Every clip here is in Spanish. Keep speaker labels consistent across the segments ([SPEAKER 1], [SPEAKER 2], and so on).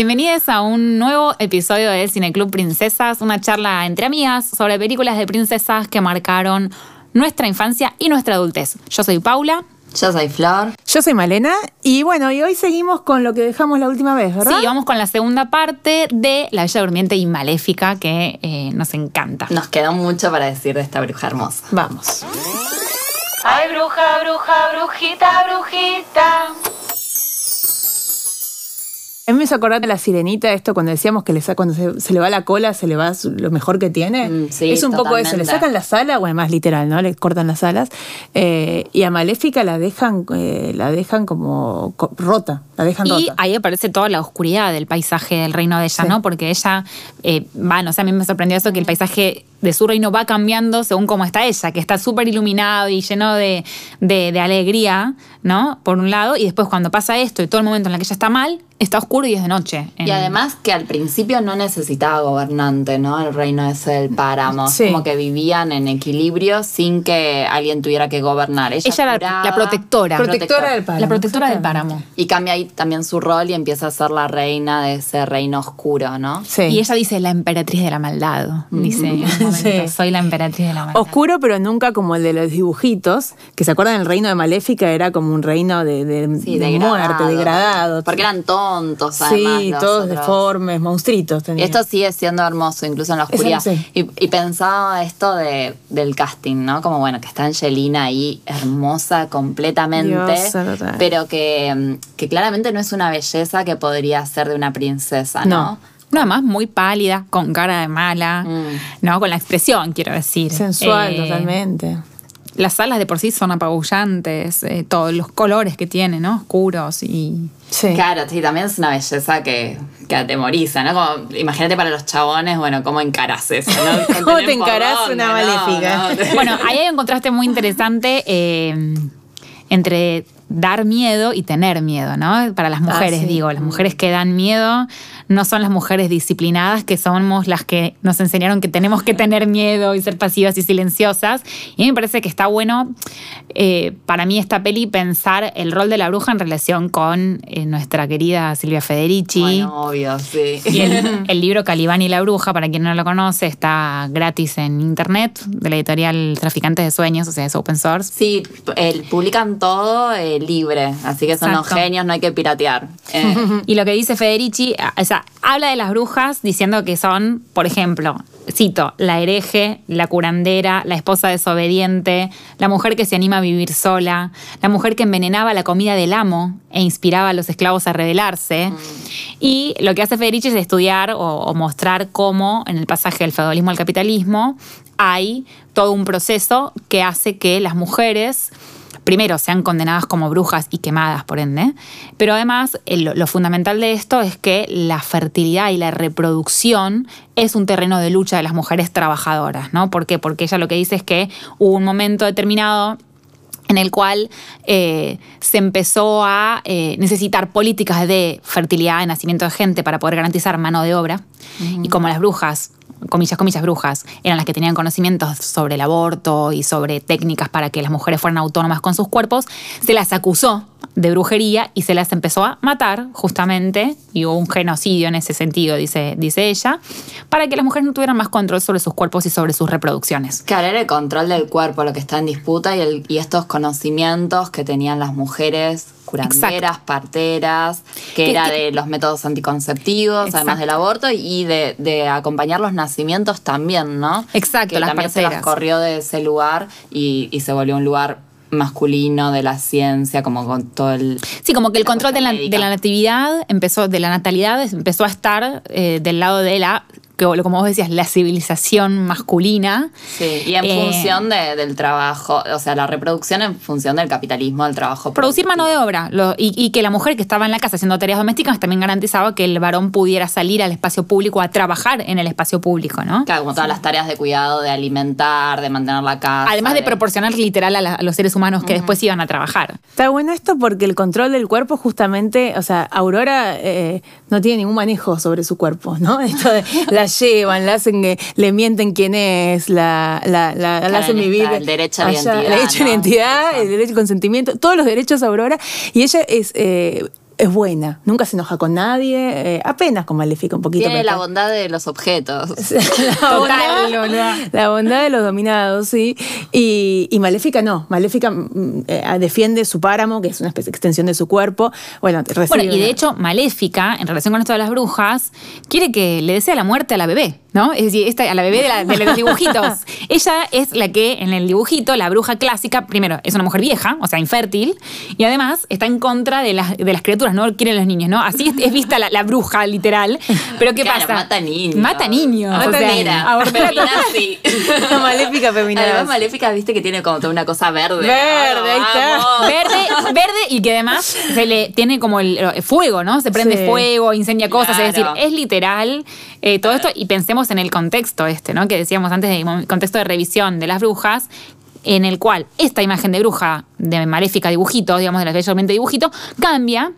[SPEAKER 1] Bienvenidos a un nuevo episodio del Cineclub Princesas, una charla entre amigas sobre películas de princesas que marcaron nuestra infancia y nuestra adultez. Yo soy Paula.
[SPEAKER 2] Yo soy Flor.
[SPEAKER 3] Yo soy Malena. Y bueno, y hoy seguimos con lo que dejamos la última vez, ¿verdad?
[SPEAKER 1] Sí, vamos con la segunda parte de La Bella Durmiente y Maléfica, que eh, nos encanta.
[SPEAKER 2] Nos quedó mucho para decir de esta bruja hermosa.
[SPEAKER 3] Vamos.
[SPEAKER 1] Ay, bruja, bruja, brujita, brujita.
[SPEAKER 3] A mí me hizo acordar de la sirenita, esto cuando decíamos que le cuando se, se le va la cola, se le va lo mejor que tiene.
[SPEAKER 2] Mm, sí,
[SPEAKER 3] es un poco eso, le
[SPEAKER 2] totalmente.
[SPEAKER 3] sacan las alas, bueno, más literal, ¿no? Le cortan las alas. eh, y a Maléfica la dejan, eh, la dejan como co- rota, la dejan
[SPEAKER 1] Y
[SPEAKER 3] rota.
[SPEAKER 1] ahí aparece toda la oscuridad del paisaje del reino de ella,
[SPEAKER 3] Sí.
[SPEAKER 1] ¿no? Porque ella, eh, va, no sé, a mí me sorprendió eso, que el paisaje de su reino va cambiando según cómo está ella, que está súper iluminado y lleno de, de- de alegría, ¿no? Por un lado, y después cuando pasa esto y todo el momento en el que ella está mal, está oscuro y es de noche.
[SPEAKER 2] Y además que al principio no necesitaba gobernante, ¿no? El reino ese del páramo.
[SPEAKER 3] Sí.
[SPEAKER 2] Como que vivían en equilibrio sin que alguien tuviera que gobernar. Ella,
[SPEAKER 1] Ella era
[SPEAKER 2] curaba,
[SPEAKER 1] la protectora.
[SPEAKER 3] Protectora del páramo.
[SPEAKER 1] La protectora del páramo.
[SPEAKER 2] Y cambia ahí también su rol y empieza a ser la reina de ese reino oscuro, ¿no?
[SPEAKER 3] Sí.
[SPEAKER 1] Y ella dice la emperatriz de la maldad, dice momento,
[SPEAKER 3] Sí.
[SPEAKER 1] soy la emperatriz de la maldad.
[SPEAKER 3] Oscuro, pero nunca como el de los dibujitos, que se acuerdan del reino de Maléfica, era como un reino de, de,
[SPEAKER 2] Sí,
[SPEAKER 3] de
[SPEAKER 2] degradado.
[SPEAKER 3] muerte, degradado.
[SPEAKER 2] Porque eran tontos, además.
[SPEAKER 3] Sí, todos
[SPEAKER 2] otros.
[SPEAKER 3] deformes, monstruitos
[SPEAKER 2] Y esto sigue siendo hermoso, incluso en la oscuridad.
[SPEAKER 3] sí.
[SPEAKER 2] Y, y pensaba esto de, del casting, ¿no? Como bueno, que está Angelina ahí, hermosa completamente,
[SPEAKER 3] total.
[SPEAKER 2] pero que, que claramente no es una belleza que podría ser de una princesa, ¿no?
[SPEAKER 3] No.
[SPEAKER 1] No, además muy pálida, con cara de mala,
[SPEAKER 2] Mm.
[SPEAKER 1] ¿no? Con la expresión, quiero decir.
[SPEAKER 3] Sensual,
[SPEAKER 1] Eh,
[SPEAKER 3] totalmente.
[SPEAKER 1] Las alas de por sí son apabullantes, eh, todos los colores que tiene, ¿no? Oscuros y...
[SPEAKER 3] Sí.
[SPEAKER 2] Claro, sí, también es una belleza que, que atemoriza, ¿no? Como, imagínate para los chabones, bueno, ¿cómo encarás eso? ¿no?
[SPEAKER 3] ¿Cómo te encarás
[SPEAKER 2] dónde,
[SPEAKER 3] una
[SPEAKER 2] no,
[SPEAKER 3] maléfica?
[SPEAKER 2] no.
[SPEAKER 1] Bueno, ahí hay un contraste muy interesante eh, entre dar miedo y tener miedo, ¿no? Para las mujeres,
[SPEAKER 3] sí.
[SPEAKER 1] digo, las mujeres que dan miedo no son las mujeres disciplinadas, que somos las que nos enseñaron que tenemos que tener miedo y ser pasivas y silenciosas. Y a mí me parece que está bueno eh, para mí esta peli pensar el rol de la bruja en relación con eh, nuestra querida Silvia Federici.
[SPEAKER 2] Bueno, obvio, sí.
[SPEAKER 1] Y el, el libro Calibán y la Bruja, para quien no lo conoce, está gratis en internet, de la editorial Traficantes de Sueños, o sea, es open source.
[SPEAKER 2] Sí, eh, publican todo eh, libre, así que son
[SPEAKER 1] Exacto.
[SPEAKER 2] genios, no hay que piratear.
[SPEAKER 1] Y lo que dice Federici, o sea, habla de las brujas diciendo que son, por ejemplo, cito, la hereje, la curandera, la esposa desobediente, la mujer que se anima a vivir sola, la mujer que envenenaba la comida del amo e inspiraba a los esclavos a rebelarse. Y lo que hace Federici es estudiar o, o mostrar cómo en el pasaje del feudalismo al capitalismo hay todo un proceso que hace que las mujeres primero sean condenadas como brujas y quemadas, por ende, pero además eh, lo, fundamental de esto es que la fertilidad y la reproducción es un terreno de lucha de las mujeres trabajadoras, ¿no? ¿Por qué? Porque ella lo que dice es que hubo un momento determinado en el cual eh, se empezó a eh, necesitar políticas de fertilidad, de nacimiento de gente para poder garantizar mano de obra. Y como las brujas, comillas, comillas, brujas, eran las que tenían conocimientos sobre el aborto y sobre técnicas para que las mujeres fueran autónomas con sus cuerpos, se las acusó de brujería y se las empezó a matar justamente, y hubo un genocidio en ese sentido, dice, dice ella, para que las mujeres no tuvieran más control sobre sus cuerpos y sobre sus reproducciones.
[SPEAKER 2] Claro, era el control del cuerpo lo que está en disputa y, el- y estos conocimientos que tenían las mujeres curanderas, parteras, que,
[SPEAKER 1] Que-
[SPEAKER 2] era
[SPEAKER 1] que-
[SPEAKER 2] de los métodos anticonceptivos, además del aborto, y de, de acompañar los nacimientos también, ¿no?
[SPEAKER 1] Exacto,
[SPEAKER 2] que
[SPEAKER 1] las
[SPEAKER 2] también se las corrió de ese lugar y, y se volvió un lugar masculino de la ciencia, como con todo el...
[SPEAKER 1] Sí, como que el control de la, de la natividad empezó, de la natalidad empezó a estar eh, del lado de la, que, como vos decías, la civilización masculina.
[SPEAKER 2] Sí, y en
[SPEAKER 1] Eh,
[SPEAKER 2] función de- del trabajo, o sea, la reproducción en función del capitalismo, del trabajo.
[SPEAKER 1] Producir mano de obra lo- y, y que la mujer que estaba en la casa haciendo tareas domésticas también garantizaba que el varón pudiera salir al espacio público a trabajar en el espacio público, ¿no?
[SPEAKER 2] Claro, como todas las tareas de cuidado, de alimentar, de mantener la casa.
[SPEAKER 1] Además de proporcionar literal a, la- a los seres humanos que después iban a trabajar.
[SPEAKER 3] Está bueno esto porque el control del cuerpo justamente, o sea, Aurora eh, no tiene ningún manejo sobre su cuerpo, ¿no? Esto de, la llevan, la hacen, le mienten quién es, la, la, la, la hacen vivir.
[SPEAKER 2] el derecho a la
[SPEAKER 3] allá,
[SPEAKER 2] identidad,
[SPEAKER 3] El derecho a identidad, el derecho al consentimiento, todos los derechos a Aurora. Y ella es... eh, es buena, nunca se enoja con nadie, eh, apenas con Maléfica un poquito.
[SPEAKER 2] Tiene la bondad de los objetos.
[SPEAKER 3] la
[SPEAKER 1] Total,
[SPEAKER 3] bondad,
[SPEAKER 1] boluda.
[SPEAKER 3] la bondad de los dominados, sí. Y, y Maléfica no. Maléfica mm, eh, defiende su páramo, que es una especie de extensión de su cuerpo. Bueno,
[SPEAKER 1] Bueno, y de
[SPEAKER 3] una-
[SPEAKER 1] hecho, Maléfica, en relación con esto de las brujas, quiere que le desea la muerte a la bebé, ¿no? Es decir, esta, a la bebé de, la- de los dibujitos. Ella es la que, en el dibujito, la bruja clásica, primero, es una mujer vieja, o sea, infértil, y además está en contra de las, de las criaturas, no quieren los niños, ¿no? Así es, es vista la, la bruja, literal. Pero ¿qué
[SPEAKER 2] Claro,
[SPEAKER 1] pasa?
[SPEAKER 2] mata niños.
[SPEAKER 1] Mata niños.
[SPEAKER 2] Mata
[SPEAKER 1] o sea,
[SPEAKER 2] Feminazi.
[SPEAKER 3] Una maléfica feminazi.
[SPEAKER 2] Además, Maléfica, viste que tiene como toda una cosa verde.
[SPEAKER 3] Verde, ahí está.
[SPEAKER 2] Vamos.
[SPEAKER 1] Verde, verde y que además se le tiene como el, el fuego, ¿no? Se prende
[SPEAKER 3] Sí.
[SPEAKER 1] fuego, incendia cosas, es decir, es literal eh, todo esto y pensemos en el contexto este, ¿no? Que decíamos antes, el contexto de revisión de las brujas, en el cual esta imagen de bruja de maléfica dibujito, digamos de la Bella Durmiente dibujito, cambia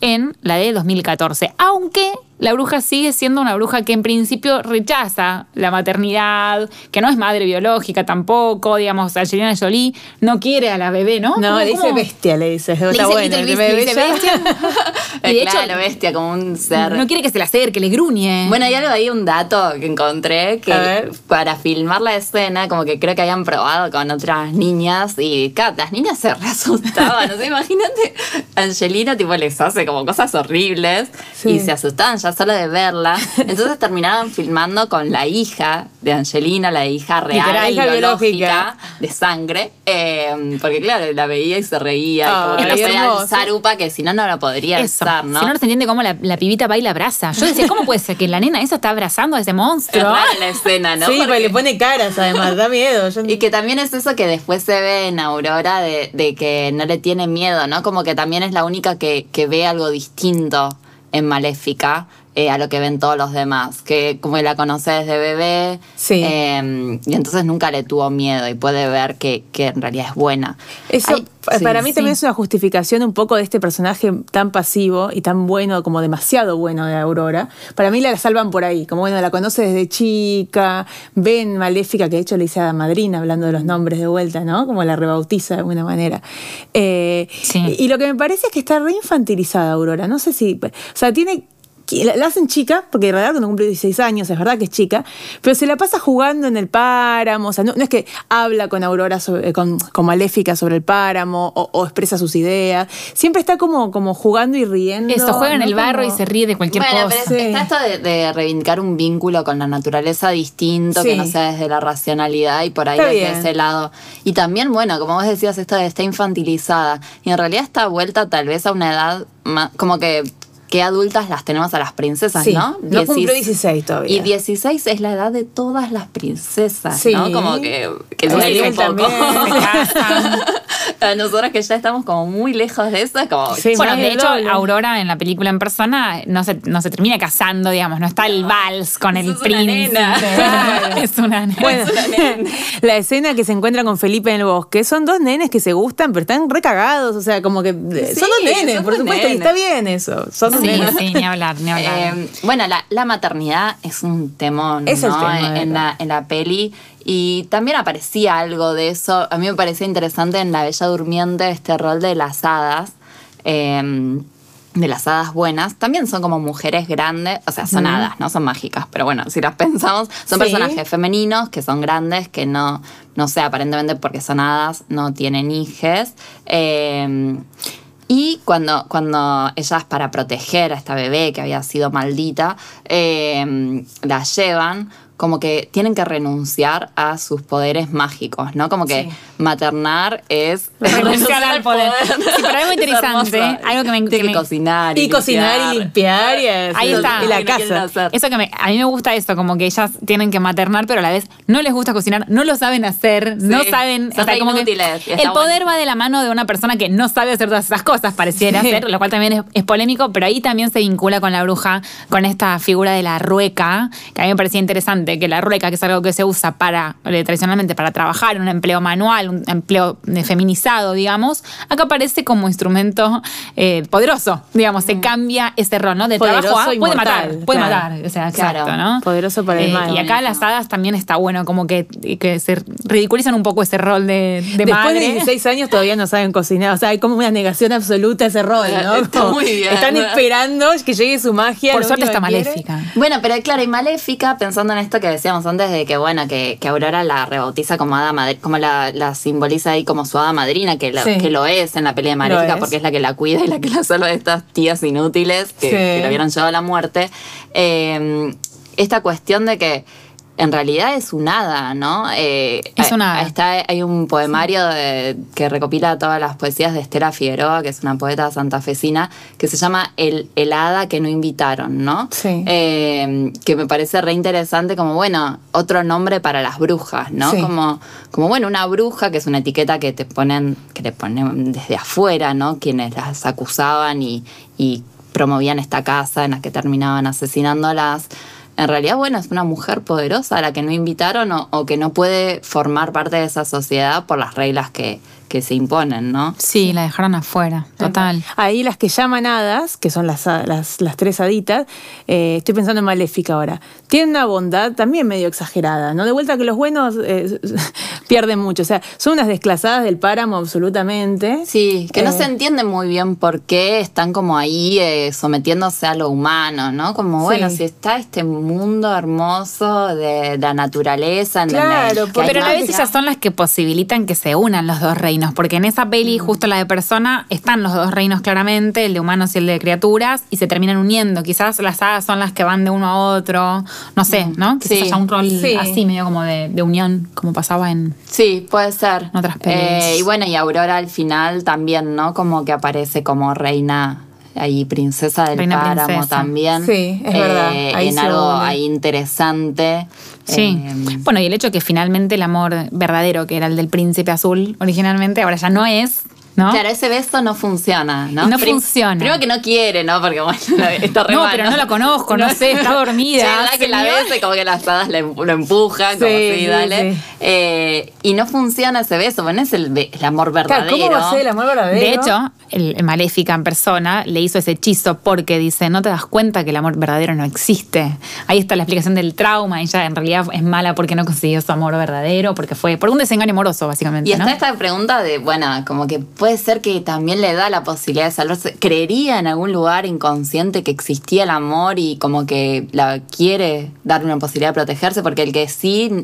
[SPEAKER 1] en la de 2014, aunque la bruja sigue siendo una bruja que en principio rechaza la maternidad, que no es madre biológica tampoco, digamos, Angelina Jolie no quiere a la bebé, ¿no?
[SPEAKER 3] No,
[SPEAKER 1] ¿Cómo-
[SPEAKER 3] le dice bestia, le dice.
[SPEAKER 1] Le
[SPEAKER 3] Está
[SPEAKER 1] dice
[SPEAKER 3] bueno. El bebé
[SPEAKER 1] le dice bestia. Y de hecho,
[SPEAKER 2] claro, bestia, como un ser.
[SPEAKER 1] no quiere que se le acerque, le gruñe.
[SPEAKER 2] Bueno, hay algo ahí, un dato que encontré, que para filmar la escena, como que creo que habían probado con otras niñas y claro, las niñas se re asustaban. o sea, imagínate, Angelina tipo les hace como cosas horribles
[SPEAKER 3] Sí.
[SPEAKER 2] y se asustaban ya solo de verla. Entonces terminaron filmando con la hija de Angelina, la hija real,
[SPEAKER 3] hija
[SPEAKER 2] biológica, de sangre. eh, porque claro, la veía y se reía. y como que no zarupa que si no, no lo podría
[SPEAKER 1] Eso.
[SPEAKER 2] estar, ¿no?
[SPEAKER 1] Si no, no se entiende cómo la, la pibita va y la abraza. Yo decía, ¿cómo puede ser que la nena esa está abrazando a ese
[SPEAKER 2] es
[SPEAKER 1] monstruo?
[SPEAKER 2] rara la escena, ¿no?
[SPEAKER 3] Sí,
[SPEAKER 2] Porque-
[SPEAKER 3] porque le pone caras además, da miedo. Yo-
[SPEAKER 2] Y que también es eso que después se ve en Aurora de, de que no le tiene miedo, ¿no? Como que también es la única que, que ve algo distinto en Maléfica eh, a lo que ven todos los demás. Que como la conoce desde bebé.
[SPEAKER 3] Sí.
[SPEAKER 2] eh, y entonces nunca le tuvo miedo y puede ver que, que en realidad es buena.
[SPEAKER 3] Eso
[SPEAKER 2] Ay,
[SPEAKER 3] para
[SPEAKER 2] sí,
[SPEAKER 3] mí
[SPEAKER 2] sí.
[SPEAKER 3] también es una justificación un poco de este personaje tan pasivo y tan bueno, como demasiado bueno de Aurora. Para mí la salvan por ahí, como bueno, la conoce desde chica, ven Maléfica, que de hecho le dice a la madrina, hablando de los nombres de vuelta, ¿no? Como la rebautiza de alguna manera. Eh,
[SPEAKER 1] Sí.
[SPEAKER 3] y, y lo que me parece es que está re infantilizada Aurora, no sé si, o sea, tiene... La, la hacen chica, porque en realidad cuando cumple 16 años, es verdad que es chica, pero se la pasa jugando en el páramo, o sea, no, no es que habla con Aurora, sobre- eh, con, con Maléfica sobre el páramo o, o expresa sus ideas, siempre está como, como jugando y riendo.
[SPEAKER 1] Eso, juega en
[SPEAKER 3] ¿no?
[SPEAKER 1] el barro y se ríe de cualquier
[SPEAKER 2] bueno,
[SPEAKER 1] cosa.
[SPEAKER 2] pero es-
[SPEAKER 3] Sí.
[SPEAKER 2] está esto de, de reivindicar un vínculo con la naturaleza distinto,
[SPEAKER 3] Sí.
[SPEAKER 2] que no sea desde la racionalidad y por ahí desde ese lado. Y también, bueno, como vos decías, esto de está infantilizada. Y en realidad está vuelta tal vez a una edad más, como que que adultas las tenemos a las princesas,
[SPEAKER 3] Sí,
[SPEAKER 2] ¿no?
[SPEAKER 3] no cumplió
[SPEAKER 2] Diecis-
[SPEAKER 3] 16 todavía.
[SPEAKER 2] Y 16 es la edad de todas las princesas,
[SPEAKER 3] Sí.
[SPEAKER 2] ¿no? Como que, que duele un poco. a nosotros que ya estamos como muy lejos de eso, es como...
[SPEAKER 3] Sí,
[SPEAKER 1] Bueno, de hecho. Aurora en la película en persona no se, no se termina casando, digamos, no está el vals con el
[SPEAKER 2] es una
[SPEAKER 1] príncipe. es una nena.
[SPEAKER 3] Bueno, la escena que se encuentra con Felipe en el bosque, son dos nenes que se gustan, pero están recagados, o sea, como que
[SPEAKER 2] Sí,
[SPEAKER 3] son dos nenes, por supuesto, y está bien eso, son dos
[SPEAKER 1] sí, sí, ni hablar, ni hablar.
[SPEAKER 2] Eh, bueno, la, la maternidad es un temón
[SPEAKER 3] Es
[SPEAKER 2] ¿no?
[SPEAKER 3] tema,
[SPEAKER 2] en, la, en la peli. Y también aparecía algo de eso. A mí me parecía interesante en La Bella Durmiente este rol de las hadas. eh, de las hadas buenas, también son como mujeres grandes, o sea, son hadas, no son mágicas, pero bueno, si las pensamos, son
[SPEAKER 3] Sí.
[SPEAKER 2] personajes femeninos que son grandes, que no, no sé, aparentemente porque son hadas, no tienen hijes. Eh, y cuando, cuando ellas, para proteger a esta bebé que había sido maldita, eh, la llevan, como que tienen que renunciar a sus poderes mágicos, ¿no? Como que
[SPEAKER 3] Sí.
[SPEAKER 2] maternar es
[SPEAKER 1] Renunciar al poder. Sí, pero algo
[SPEAKER 2] Es
[SPEAKER 1] interesante, algo que me-
[SPEAKER 2] Tiene
[SPEAKER 1] que
[SPEAKER 2] que,
[SPEAKER 1] me-
[SPEAKER 2] cocinar.
[SPEAKER 3] Y cocinar y limpiar y,
[SPEAKER 1] Ahí
[SPEAKER 3] hacer-
[SPEAKER 1] está.
[SPEAKER 3] y la
[SPEAKER 2] Lo que quieren
[SPEAKER 3] casa.
[SPEAKER 2] hacer.
[SPEAKER 1] Eso que me- a mí me gusta eso, como que ellas tienen que maternar, pero a la vez no les gusta cocinar, no lo saben hacer, no saben.
[SPEAKER 2] re
[SPEAKER 1] como
[SPEAKER 2] inútiles,
[SPEAKER 1] el poder
[SPEAKER 2] bueno.
[SPEAKER 1] va de la mano de una persona que no sabe hacer todas esas cosas, pareciera
[SPEAKER 3] Sí.
[SPEAKER 1] ser, lo cual también es, es polémico, pero ahí también se vincula con la bruja, con esta figura de la rueca, que a mí me parecía interesante, que la rueca, que es algo que se usa para, eh, tradicionalmente para trabajar, un empleo manual, un empleo eh, feminizado, digamos, acá aparece como instrumento eh, poderoso, digamos, se cambia ese rol, ¿no? De
[SPEAKER 3] Poderoso
[SPEAKER 1] trabajo a puede matar, puede
[SPEAKER 3] claro.
[SPEAKER 1] matar, o sea,
[SPEAKER 2] Claro.
[SPEAKER 1] exacto, ¿no?
[SPEAKER 3] Poderoso para el mal.
[SPEAKER 1] Y acá las hadas también está bueno, como que, que se ridiculizan un poco ese rol de, de
[SPEAKER 3] Después
[SPEAKER 1] madre.
[SPEAKER 3] de 16 años todavía no saben cocinar. O sea, hay como una negación absoluta a ese rol, ¿no?
[SPEAKER 2] Está
[SPEAKER 3] Como
[SPEAKER 2] muy bien.
[SPEAKER 3] Están esperando que llegue su magia.
[SPEAKER 1] Por suerte está maléfica.
[SPEAKER 2] Bueno, pero claro, y Maléfica, pensando en esto que decíamos antes de que, bueno, que, que Aurora la rebautiza como hada madri- como la, la simboliza ahí como su hada madrina, que, la-
[SPEAKER 3] Sí.
[SPEAKER 2] que lo es en la pelea de
[SPEAKER 3] es.
[SPEAKER 2] porque es la que la cuida y la que la salva de estas tías inútiles que,
[SPEAKER 3] Sí.
[SPEAKER 2] que la hubieran llevado a la muerte. Eh, esta cuestión de que en realidad es un hada, ¿no? Eh,
[SPEAKER 1] Es un hada.
[SPEAKER 2] Está, hay un poemario de- que recopila todas las poesías de Estela Figueroa, que es una poeta santafesina, que se llama El, el hada que no invitaron, ¿no?
[SPEAKER 3] Sí.
[SPEAKER 2] Eh, que me parece re interesante como, bueno, otro nombre para las brujas, ¿no?
[SPEAKER 3] Sí.
[SPEAKER 2] Como, como, bueno, una bruja, que es una etiqueta que te ponen, que le ponen desde afuera, ¿no? Quienes las acusaban y, y promovían esta casa en la que terminaban asesinándolas. En realidad, bueno, es una mujer poderosa a la que no invitaron o, o que no puede formar parte de esa sociedad por las reglas que, que se imponen, ¿no?
[SPEAKER 1] Sí, la dejaron afuera, total.
[SPEAKER 3] Ahí las que llaman hadas, que son las, las, las tres haditas, eh, estoy pensando en Maléfica ahora, tienen una bondad también medio exagerada, ¿no? De vuelta que los buenos eh, pierden mucho, o sea, son unas desclasadas del páramo absolutamente.
[SPEAKER 2] Sí, que no
[SPEAKER 3] Eh,
[SPEAKER 2] se entiende muy bien por qué están como ahí eh, sometiéndose a lo humano, ¿no? Como,
[SPEAKER 3] Sí.
[SPEAKER 2] bueno, si está este mundo hermoso de la naturaleza, en
[SPEAKER 3] Claro,
[SPEAKER 2] donde-
[SPEAKER 1] Pero a
[SPEAKER 2] magia.
[SPEAKER 1] ellas son las que posibilitan que se unan los dos reinos, porque en esa peli, justo la de persona, están los dos reinos claramente, el de humanos y el de criaturas, y se terminan uniendo. Quizás las hadas son las que van de uno a otro, no sé, ¿no? Quizás
[SPEAKER 2] Sí.
[SPEAKER 1] haya un rol
[SPEAKER 3] Sí.
[SPEAKER 1] así, medio como de, de unión, como pasaba en...
[SPEAKER 2] Sí, puede ser.
[SPEAKER 1] En otras pelis.
[SPEAKER 2] Eh, y bueno, y Aurora al final también, ¿no? Como que aparece como reina ahí princesa del
[SPEAKER 1] Reina
[SPEAKER 2] páramo
[SPEAKER 1] princesa.
[SPEAKER 2] también.
[SPEAKER 3] Sí, es verdad. Ahí
[SPEAKER 2] en algo
[SPEAKER 3] une.
[SPEAKER 2] ahí interesante.
[SPEAKER 1] Sí.
[SPEAKER 2] Eh,
[SPEAKER 1] bueno, y el hecho que finalmente el amor verdadero, que era el del príncipe azul originalmente, ahora ya no es, ¿no?
[SPEAKER 2] Claro, ese beso no funciona, ¿no?
[SPEAKER 1] No
[SPEAKER 2] Prim-
[SPEAKER 1] funciona.
[SPEAKER 2] Primero que no quiere, ¿no? Porque bueno, está re
[SPEAKER 1] No,
[SPEAKER 2] mal,
[SPEAKER 1] pero no la conozco, no sé, está dormida,
[SPEAKER 2] Sí, ¿verdad que la ves y como que las hadas lo empujan, como
[SPEAKER 3] Sí,
[SPEAKER 2] sí, dale. Eh, y no funciona ese beso, bueno, es el, amor
[SPEAKER 3] Claro,
[SPEAKER 2] verdadero.
[SPEAKER 3] ¿Cómo va a ser el amor verdadero?
[SPEAKER 1] De hecho, el el Maléfica en persona le hizo ese hechizo porque dice, no te das cuenta que el amor verdadero no existe. Ahí está la explicación del trauma, ella en realidad es mala porque no consiguió su amor verdadero, porque fue por un desengaño amoroso, básicamente.
[SPEAKER 2] Y está
[SPEAKER 1] ¿no?
[SPEAKER 2] esta pregunta de, bueno, como que puede ser que también le da la posibilidad de salvarse. ¿Creería en algún lugar inconsciente que existía el amor y como que la quiere darle una posibilidad de protegerse? Porque el que sí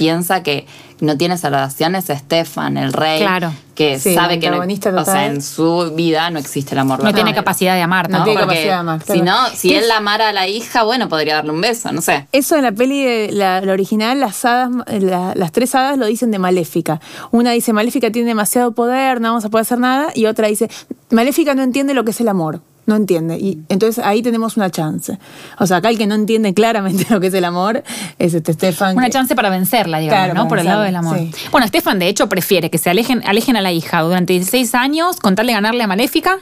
[SPEAKER 2] piensa que no tiene salvación es Stefan, el rey,
[SPEAKER 1] Claro.
[SPEAKER 2] que
[SPEAKER 3] Sí,
[SPEAKER 2] sabe que no- o sea, en su vida no existe el amor
[SPEAKER 1] No
[SPEAKER 2] verdadero.
[SPEAKER 1] tiene capacidad de amar,
[SPEAKER 3] No
[SPEAKER 1] ¿no?
[SPEAKER 3] tiene
[SPEAKER 2] Porque
[SPEAKER 3] capacidad de amar,
[SPEAKER 2] Si no, si
[SPEAKER 3] ¿Qué
[SPEAKER 2] él
[SPEAKER 3] es?
[SPEAKER 2] amara a la hija, bueno, podría darle un beso, no sé.
[SPEAKER 3] Eso en la peli, de la, la original, las hadas, la- las tres hadas lo dicen de Maléfica. Una dice, Maléfica tiene demasiado poder, no vamos a poder hacer nada. Y otra dice, Maléfica no entiende lo que es el amor. No entiende. Y entonces ahí tenemos una chance. O sea, acá el que no entiende claramente lo que es el amor es este Stefan.
[SPEAKER 1] Una
[SPEAKER 3] que-
[SPEAKER 1] chance para vencerla, digamos,
[SPEAKER 3] Claro,
[SPEAKER 1] ¿no? Por el lado del amor.
[SPEAKER 3] sí.
[SPEAKER 1] Bueno, Stefan, de hecho, prefiere que se alejen, alejen a la hija durante 16 años con tal de ganarle a Maléfica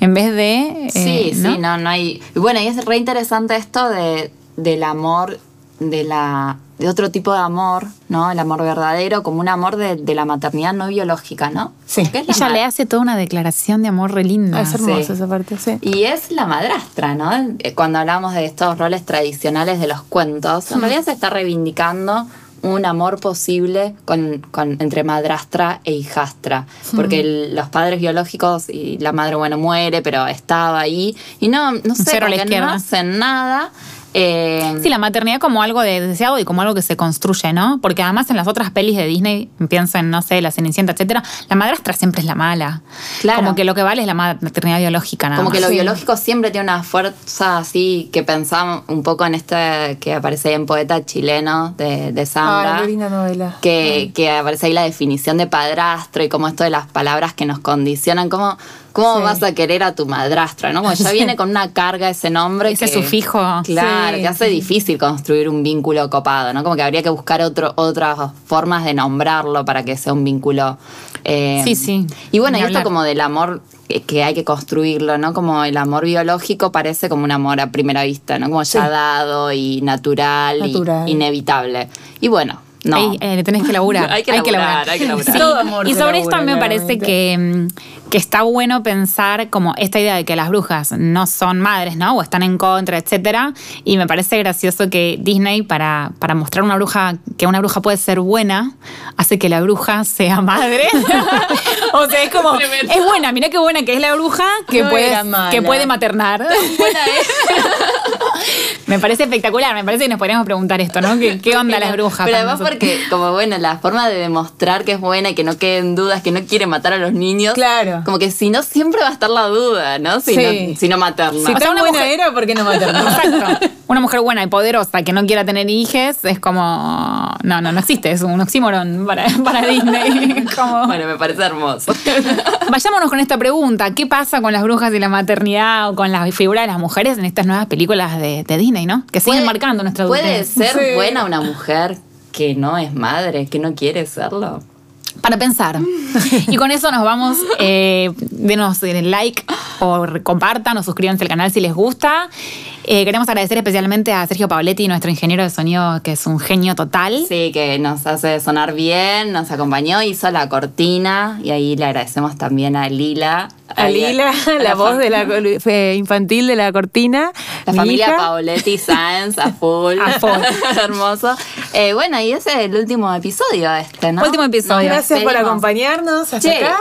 [SPEAKER 1] en vez de.
[SPEAKER 2] Sí,
[SPEAKER 1] eh,
[SPEAKER 2] sí, no, no hay. y Bueno, y es re interesante esto de, del amor, de la de otro tipo de amor, ¿no? El amor verdadero, como un amor de, de la maternidad no biológica, ¿no?
[SPEAKER 3] Sí.
[SPEAKER 2] Es
[SPEAKER 1] Ella le hace toda una declaración de amor re linda.
[SPEAKER 3] Es hermosa
[SPEAKER 2] Sí.
[SPEAKER 3] esa parte, sí.
[SPEAKER 2] Y es la madrastra, ¿no? Eh, Cuando hablamos de estos roles tradicionales de los cuentos, en realidad se está reivindicando un amor posible con, con- entre madrastra e hijastra. Porque el- los padres biológicos y la madre, bueno, muere, pero estaba ahí. Y no, no sé, no hacen nada. Eh,
[SPEAKER 1] Sí, la maternidad como algo de deseado y como algo que se construye, ¿no? Porque además en las otras pelis de Disney, pienso en, no sé, La Cenicienta, etcétera, la madrastra siempre es la mala.
[SPEAKER 2] Claro.
[SPEAKER 1] Como que lo que vale es la maternidad biológica, nada
[SPEAKER 2] Como que lo
[SPEAKER 3] Sí.
[SPEAKER 2] biológico siempre tiene una fuerza así que pensamos un poco en este que aparece ahí en Poeta Chileno de, de Sandra.
[SPEAKER 3] Ah, qué linda novela.
[SPEAKER 2] que, que aparece ahí la definición de padrastro y como esto de las palabras que nos condicionan, como ¿Cómo
[SPEAKER 3] Sí.
[SPEAKER 2] vas a querer a tu madrastra? ¿no? Como ya viene con una carga ese nombre.
[SPEAKER 1] Ese
[SPEAKER 2] que-
[SPEAKER 1] sufijo.
[SPEAKER 2] Claro,
[SPEAKER 3] Sí,
[SPEAKER 2] que hace difícil construir un vínculo copado, ¿no? Como que habría que buscar otro, otras formas de nombrarlo para que sea un vínculo. eh,
[SPEAKER 1] Sí, sí.
[SPEAKER 2] Y bueno, y esto como del amor que, hay que construirlo, ¿no? Como el amor biológico parece como un amor a primera vista, ¿no? Como ya
[SPEAKER 3] Sí.
[SPEAKER 2] dado y natural,
[SPEAKER 3] Natural.
[SPEAKER 2] y inevitable. Y bueno, no.
[SPEAKER 1] Ahí, eh, tenés que laburar.
[SPEAKER 2] Hay que laburar, hay que laburar.
[SPEAKER 1] Sí.
[SPEAKER 3] Todo amor
[SPEAKER 1] Y sobre esto
[SPEAKER 3] labura,
[SPEAKER 1] me parece que, mm, que está bueno pensar como esta idea de que las brujas no son madres, ¿no? O están en contra, etcétera. Y me parece gracioso que Disney, para, para mostrar una bruja, que una bruja puede ser buena, hace que la bruja sea madre. o sea, es como, es buena, mira qué buena que es la bruja que,
[SPEAKER 3] No
[SPEAKER 1] puede, que puede maternar. me parece espectacular, me parece que nos podríamos preguntar esto, ¿no? ¿Qué, qué onda las brujas?
[SPEAKER 2] Pero además
[SPEAKER 1] nosotros?
[SPEAKER 2] porque, como bueno, la forma de demostrar que es buena y que no queden dudas, que no quiere matar a los niños.
[SPEAKER 3] Claro.
[SPEAKER 2] Como que si no, siempre va a estar la duda, ¿no? Si,
[SPEAKER 3] Sí.
[SPEAKER 2] no, si no.
[SPEAKER 3] Si
[SPEAKER 1] sea,
[SPEAKER 3] tan
[SPEAKER 1] una
[SPEAKER 3] buena
[SPEAKER 1] mujer-
[SPEAKER 3] era, ¿por qué no maternó?
[SPEAKER 1] Exacto. Una mujer buena y poderosa que no quiera tener hijos es como. No, no, no existe. Es un oxímoron para, para Disney. Como-
[SPEAKER 2] Bueno, me parece hermoso.
[SPEAKER 1] Vayámonos con esta pregunta. ¿Qué pasa con las brujas y la maternidad o con la figura de las mujeres en estas nuevas películas de, de Disney, ¿no? Que siguen marcando nuestra
[SPEAKER 2] Puede
[SPEAKER 1] adultez.
[SPEAKER 2] ser
[SPEAKER 3] Sí.
[SPEAKER 2] buena una mujer que no es madre, que no quiere serlo.
[SPEAKER 1] Para pensar. Y con eso nos vamos. Eh, denos el like o compartan o suscríbanse al canal si les gusta. Eh, queremos agradecer especialmente a Sergio Paoletti, nuestro ingeniero de sonido, que es un genio total.
[SPEAKER 2] Sí, que nos hace sonar bien, nos acompañó, hizo la cortina y ahí le agradecemos también a Lila.
[SPEAKER 3] A Lila,
[SPEAKER 2] a
[SPEAKER 3] la voz de la infantil de la cortina.
[SPEAKER 2] La
[SPEAKER 3] mi
[SPEAKER 2] familia
[SPEAKER 3] hija.
[SPEAKER 2] Paoletti Sáenz a full.
[SPEAKER 1] A full.
[SPEAKER 2] Hermoso. Eh, bueno, y ese es el último episodio este, ¿no?
[SPEAKER 1] Último episodio.
[SPEAKER 3] Gracias por acompañarnos hasta
[SPEAKER 2] Che,
[SPEAKER 3] acá.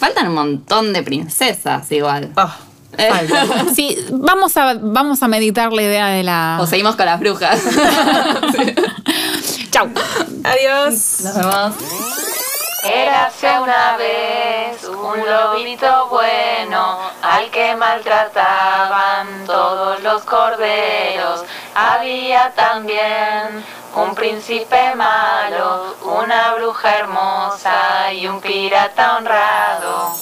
[SPEAKER 2] faltan un montón de princesas igual.
[SPEAKER 3] Oh,
[SPEAKER 1] Sí, vamos a, vamos a meditar la idea de la.
[SPEAKER 2] o seguimos con las brujas.
[SPEAKER 1] Chau.
[SPEAKER 3] Adiós.
[SPEAKER 2] Nos vemos.
[SPEAKER 4] Érase una vez un lobito bueno al que maltrataban todos los corderos. Había también un príncipe malo, una bruja hermosa y un pirata honrado.